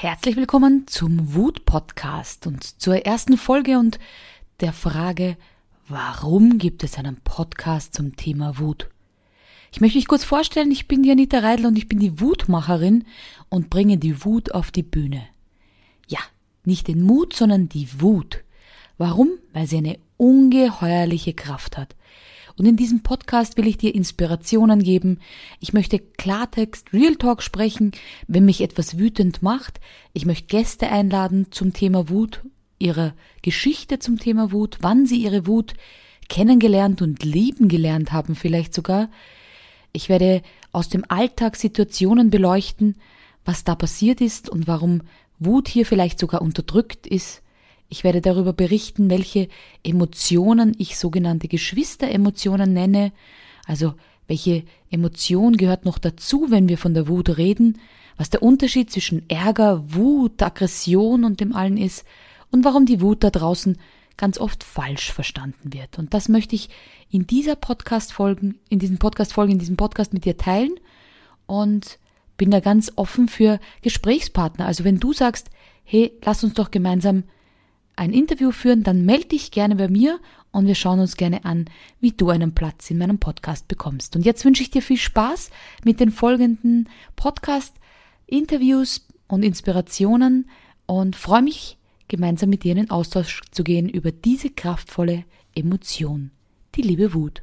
Herzlich willkommen zum Wut Podcast und zur ersten Folge und der Frage, warum gibt es einen Podcast zum Thema Wut? Ich möchte mich kurz vorstellen, ich bin die Anita Reidl und ich bin die Wutmacherin und bringe die Wut auf die Bühne. Ja, nicht den Mut, sondern die Wut. Warum? Weil sie eine ungeheuerliche Kraft hat. Und in diesem Podcast will ich dir Inspirationen geben. Ich möchte Klartext, Real Talk sprechen, wenn mich etwas wütend macht. Ich möchte Gäste einladen zum Thema Wut, ihre Geschichte zum Thema Wut, wann sie ihre Wut kennengelernt und lieben gelernt haben vielleicht sogar. Ich werde aus dem Alltag Situationen beleuchten, was da passiert ist und warum Wut hier vielleicht sogar unterdrückt ist. Ich werde darüber berichten, welche Emotionen ich sogenannte Geschwisteremotionen nenne, also welche Emotion gehört noch dazu, wenn wir von der Wut reden, was der Unterschied zwischen Ärger, Wut, Aggression und dem allen ist und warum die Wut da draußen ganz oft falsch verstanden wird. Und das möchte ich in dieser Podcast folgen, in diesem Podcast folgen, in diesem Podcast mit dir teilen und bin da ganz offen für Gesprächspartner. Also wenn du sagst, hey, lass uns doch gemeinsam ein Interview führen, dann melde dich gerne bei mir und wir schauen uns gerne an, wie du einen Platz in meinem Podcast bekommst. Und jetzt wünsche ich dir viel Spaß mit den folgenden Podcast-Interviews und Inspirationen und freue mich, gemeinsam mit dir in den Austausch zu gehen über diese kraftvolle Emotion, die liebe Wut.